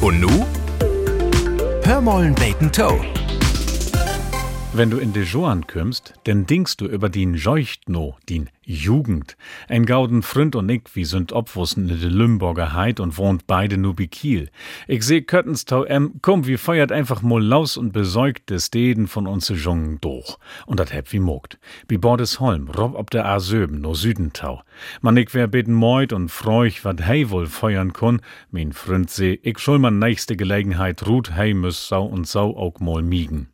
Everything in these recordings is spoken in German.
Und nu? Hör mollen Toe. Wenn du in de Joan kümmst, denn dingst du über din Jeuchtno, din Jugend. Ein gauden Fründ und ich, wie sind obwussen in de Lümburger Heid und wohnt beide nu bi Kiel. Ich seh Köttenstau em, komm, wir feuert einfach mal laus und besäugt des Deden von uns Jungen durch. Und dat heb wie mogt. Bi Bordesholm, rob ob der A Söben, no Südentau. Man ich wär beten meut und freuch, wat hei wohl feuern kun, min Fründ seh, ich schul man nächste Gelegenheit ruht hei müss sau und sau auch mal miegen.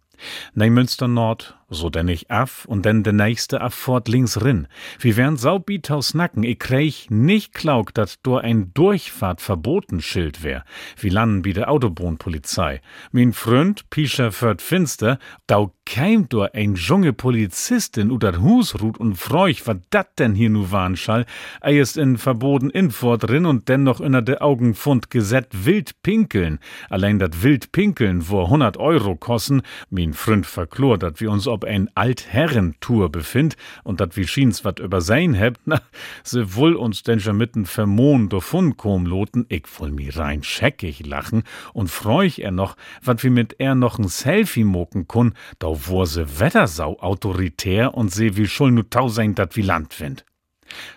Nei Münster Nord, so denn ich af und denn de nächste af fort links rin. Wie wären Saubiethaus Nacken, ich krieg nicht klaug, dat do ein Durchfahrt verboten Schild wär. Wie landen bi de Autobahnpolizei. Min Freund, Pischer fört finster, dau keim do ein junge Polizistin u dat Hus ruht und freuch, wat dat denn hier nu waren schall. Ei ist in verboten Infort rin und dennoch inner de Augen fund geset wild pinkeln. Allein dat wild pinkeln, wo 100 Euro kosten, min Freund verklor, dat wir uns ob ein Altherrentour befind und dat wie schiens wat über sein hebt, na, se wull uns denn schon mitten vermohn davon kom loten, ich woll mi rein scheckig lachen und freuch er noch, wat wie mit er noch n Selfie moken kun, da wur se Wettersau autoritär und seh wie schul nu tau sein dat wie Landwind.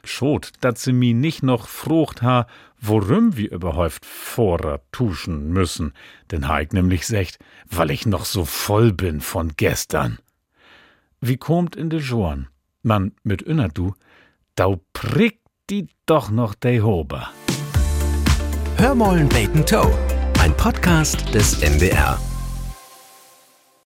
Schot, dat se mi nicht noch frucht ha, worum wir überhäuft vorer tuschen müssen, denn Heik nämlich secht, weil ich noch so voll bin von gestern. Wie kommt in de Joan? Man mit inner du, dau prickt die doch noch de Hober. Hör mollen beten Toe. Ein Podcast des NDR.